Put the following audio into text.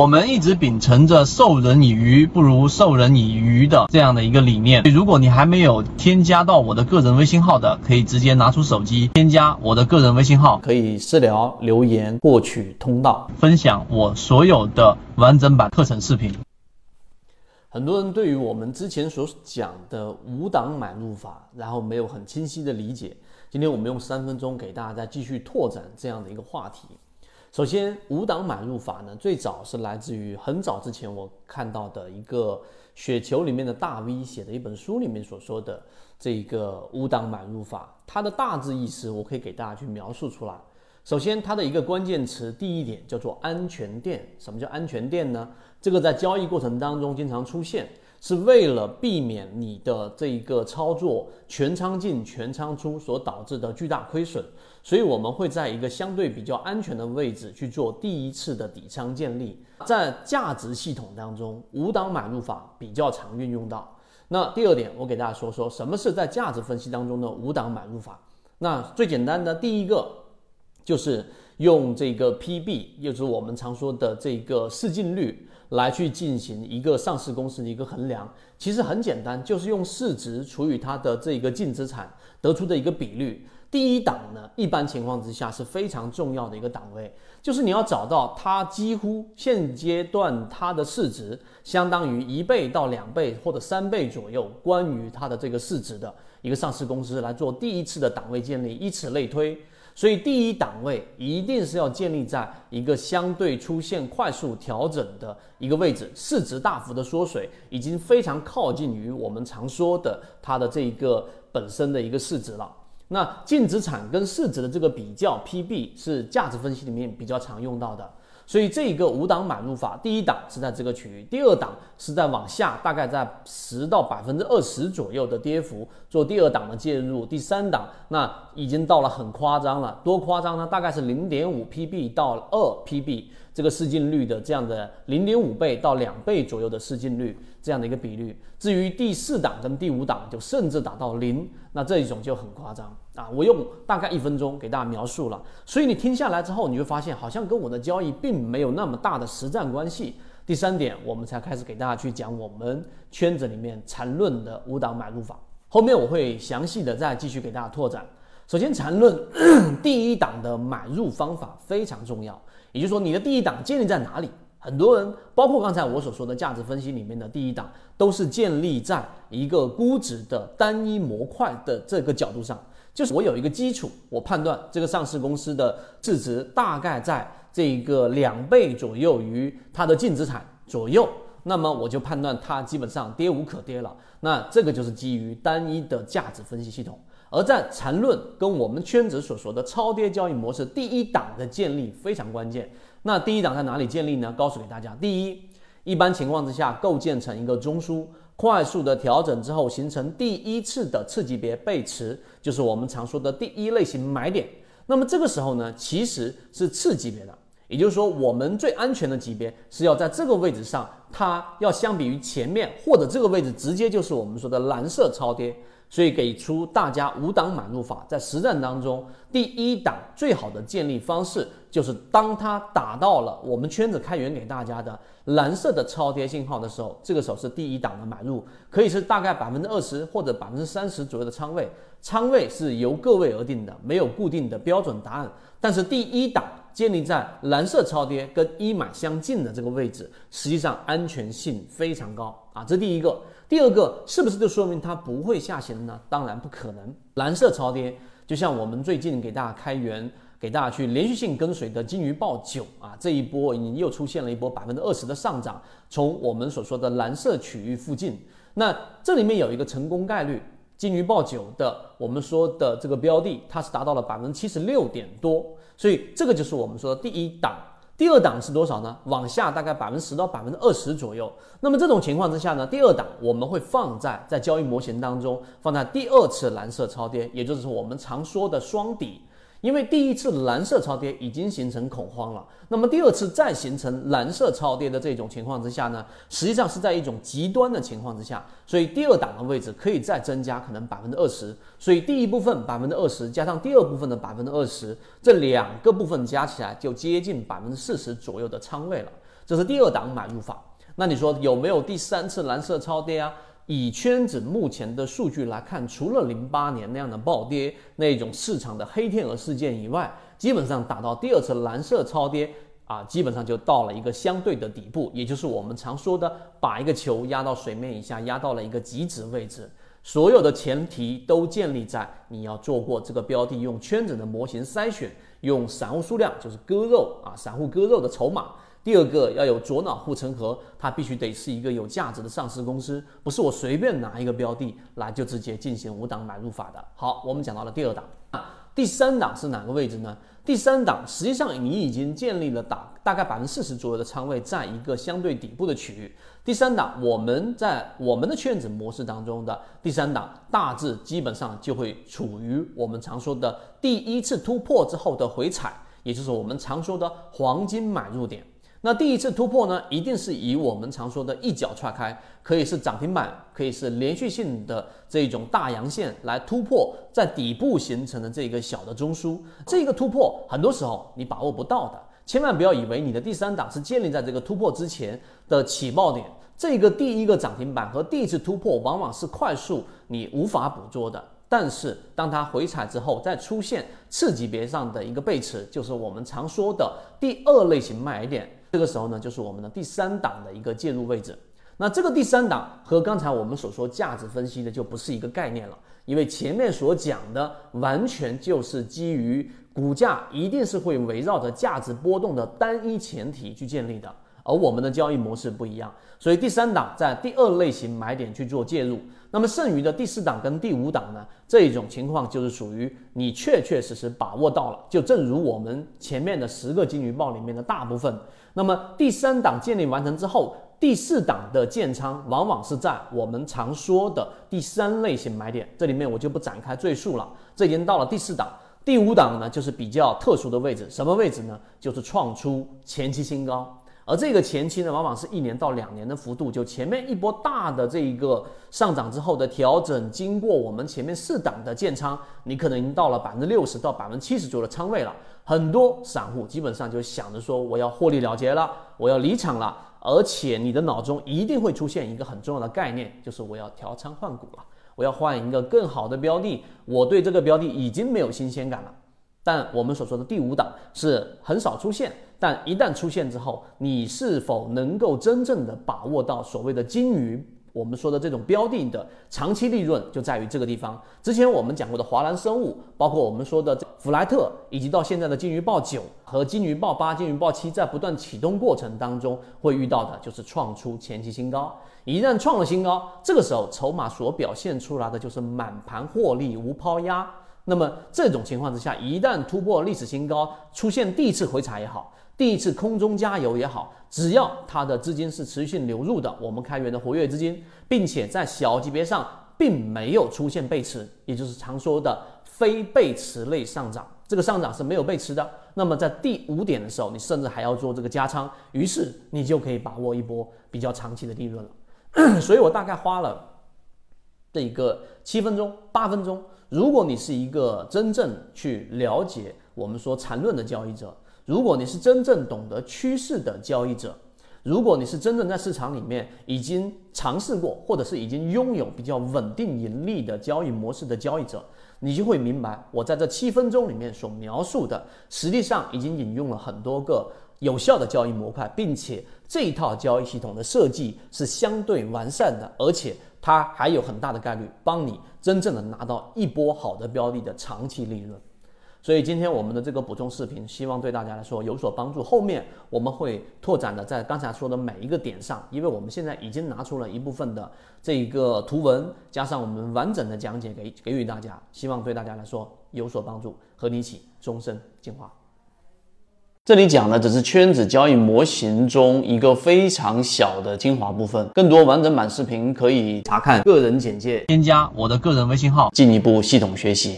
我们一直秉承着授人以鱼不如授人以渔的这样的一个理念。如果你还没有添加到我的个人微信号的，可以直接拿出手机添加我的个人微信号，可以私聊留言获取通道，分享我所有的完整版课程视频。很多人对于我们之前所讲的五档买入法，然后没有很清晰的理解。今天我们用三分钟给大家再继续拓展这样的一个话题。首先，五档买入法呢，最早是来自于很早之前我看到的一个雪球里面的大 V 写的一本书里面所说的这一个五档买入法。它的大致意思，我可以给大家去描述出来。首先，它的一个关键词，第一点叫做安全垫。什么叫安全垫呢？这个在交易过程当中经常出现。是为了避免你的这一个操作全仓进全仓出所导致的巨大亏损，所以我们会在一个相对比较安全的位置去做第一次的底仓建立。在价值系统当中，五档买入法比较常运用到。那第二点，我给大家说说什么是在价值分析当中的五档买入法。那最简单的第一个就是用这个 PB，也就是我们常说的这个市净率。来去进行一个上市公司的一个衡量，其实很简单，就是用市值除以它的这个净资产得出的一个比率。第一档呢，一般情况之下是非常重要的一个档位，就是你要找到它几乎现阶段它的市值相当于一倍到两倍或者三倍左右，关于它的这个市值的一个上市公司来做第一次的档位建立，以此类推。所以第一档位一定是要建立在一个相对出现快速调整的一个位置，市值大幅的缩水，已经非常靠近于我们常说的它的这一个本身的一个市值了。那净资产跟市值的这个比较 PB 是价值分析里面比较常用到的。所以这一个五档买入法，第一档是在这个区域，第二档是在往下，大概在十到百分之二十左右的跌幅做第二档的介入，第三档那已经到了很夸张了，多夸张呢？大概是零点五 PB 到二 PB。这个市净率的这样的零点五倍到两倍左右的市净率这样的一个比率，至于第四档跟第五档就甚至达到零，那这一种就很夸张啊！我用大概一分钟给大家描述了，所以你听下来之后，你会发现好像跟我的交易并没有那么大的实战关系。第三点，我们才开始给大家去讲我们圈子里面缠论的五档买入法，后面我会详细的再继续给大家拓展。首先，缠论 第一档的买入方法非常重要。也就是说，你的第一档建立在哪里？很多人，包括刚才我所说的价值分析里面的第一档，都是建立在一个估值的单一模块的这个角度上。就是我有一个基础，我判断这个上市公司的市值大概在这个两倍左右于它的净资产左右，那么我就判断它基本上跌无可跌了。那这个就是基于单一的价值分析系统。而在缠论跟我们圈子所说的超跌交易模式第一档的建立非常关键。那第一档在哪里建立呢？告诉给大家，第一，一般情况之下构建成一个中枢，快速的调整之后形成第一次的次级别背驰，就是我们常说的第一类型买点。那么这个时候呢，其实是次级别的，也就是说我们最安全的级别是要在这个位置上，它要相比于前面或者这个位置直接就是我们说的蓝色超跌。所以给出大家五档买入法，在实战当中，第一档最好的建立方式就是当它打到了我们圈子开源给大家的蓝色的超跌信号的时候，这个时候是第一档的买入，可以是大概百分之二十或者百分之三十左右的仓位，仓位是由个位而定的，没有固定的标准答案。但是第一档建立在蓝色超跌跟一买相近的这个位置，实际上安全性非常高啊，这第一个。第二个是不是就说明它不会下行呢？当然不可能。蓝色超跌，就像我们最近给大家开源，给大家去连续性跟随的金鱼报九啊，这一波已经又出现了一波百分之二十的上涨，从我们所说的蓝色区域附近，那这里面有一个成功概率，金鱼报九的我们说的这个标的，它是达到了百分之七十六点多，所以这个就是我们说的第一档。第二档是多少呢？往下大概百分之十到百分之二十左右。那么这种情况之下呢，第二档我们会放在在交易模型当中放在第二次蓝色超跌，也就是我们常说的双底。因为第一次蓝色超跌已经形成恐慌了，那么第二次再形成蓝色超跌的这种情况之下呢，实际上是在一种极端的情况之下，所以第二档的位置可以再增加可能百分之二十，所以第一部分百分之二十加上第二部分的百分之二十，这两个部分加起来就接近百分之四十左右的仓位了。这是第二档买入法。那你说有没有第三次蓝色超跌啊？以圈子目前的数据来看，除了零八年那样的暴跌，那种市场的黑天鹅事件以外，基本上打到第二次蓝色超跌啊，基本上就到了一个相对的底部，也就是我们常说的把一个球压到水面以下，压到了一个极值位置。所有的前提都建立在你要做过这个标的，用圈子的模型筛选，用散户数量就是割肉啊，散户割肉的筹码。第二个要有左脑护城河，它必须得是一个有价值的上市公司，不是我随便拿一个标的来就直接进行五档买入法的。好，我们讲到了第二档，第三档是哪个位置呢？第三档实际上你已经建立了大大概百分之四十左右的仓位，在一个相对底部的区域。第三档我们在我们的圈子模式当中的第三档，大致基本上就会处于我们常说的第一次突破之后的回踩，也就是我们常说的黄金买入点。那第一次突破呢，一定是以我们常说的一脚踹开，可以是涨停板，可以是连续性的这种大阳线来突破在底部形成的这个小的中枢。这个突破很多时候你把握不到的，千万不要以为你的第三档是建立在这个突破之前的起爆点。这个第一个涨停板和第一次突破往往是快速你无法捕捉的，但是当它回踩之后，再出现次级别上的一个背驰，就是我们常说的第二类型买点。这个时候呢，就是我们的第三档的一个介入位置。那这个第三档和刚才我们所说价值分析的就不是一个概念了，因为前面所讲的完全就是基于股价一定是会围绕着价值波动的单一前提去建立的。而我们的交易模式不一样，所以第三档在第二类型买点去做介入，那么剩余的第四档跟第五档呢，这一种情况就是属于你确确实实把握到了，就正如我们前面的十个金鱼报里面的大部分。那么第三档建立完成之后，第四档的建仓往往是在我们常说的第三类型买点，这里面我就不展开赘述了。这已经到了第四档，第五档呢就是比较特殊的位置，什么位置呢？就是创出前期新高。而这个前期呢，往往是一年到两年的幅度，就前面一波大的这一个上涨之后的调整，经过我们前面四档的建仓，你可能已经到了百分之六十到百分之七十左右的仓位了。很多散户基本上就想着说，我要获利了结了，我要离场了，而且你的脑中一定会出现一个很重要的概念，就是我要调仓换股了，我要换一个更好的标的，我对这个标的已经没有新鲜感了。但我们所说的第五档是很少出现，但一旦出现之后，你是否能够真正的把握到所谓的金鱼？我们说的这种标的的长期利润就在于这个地方。之前我们讲过的华兰生物，包括我们说的弗莱特，以及到现在的金鱼报九和金鱼报八、金鱼报七，在不断启动过程当中会遇到的就是创出前期新高。一旦创了新高，这个时候筹码所表现出来的就是满盘获利无抛压。那么这种情况之下，一旦突破历史新高，出现第一次回踩也好，第一次空中加油也好，只要它的资金是持续流入的，我们开源的活跃资金，并且在小级别上并没有出现背驰，也就是常说的非背驰类上涨，这个上涨是没有背驰的。那么在第五点的时候，你甚至还要做这个加仓，于是你就可以把握一波比较长期的利润了。所以我大概花了这一个七分钟、八分钟。如果你是一个真正去了解我们说缠论的交易者，如果你是真正懂得趋势的交易者，如果你是真正在市场里面已经尝试过，或者是已经拥有比较稳定盈利的交易模式的交易者，你就会明白，我在这七分钟里面所描述的，实际上已经引用了很多个有效的交易模块，并且这一套交易系统的设计是相对完善的，而且。它还有很大的概率帮你真正的拿到一波好的标的的长期利润，所以今天我们的这个补充视频，希望对大家来说有所帮助。后面我们会拓展的在刚才说的每一个点上，因为我们现在已经拿出了一部分的这一个图文，加上我们完整的讲解给给予大家，希望对大家来说有所帮助，和你一起终身进化。这里讲的只是圈子交易模型中一个非常小的精华部分，更多完整版视频可以查看个人简介，添加我的个人微信号，进一步系统学习。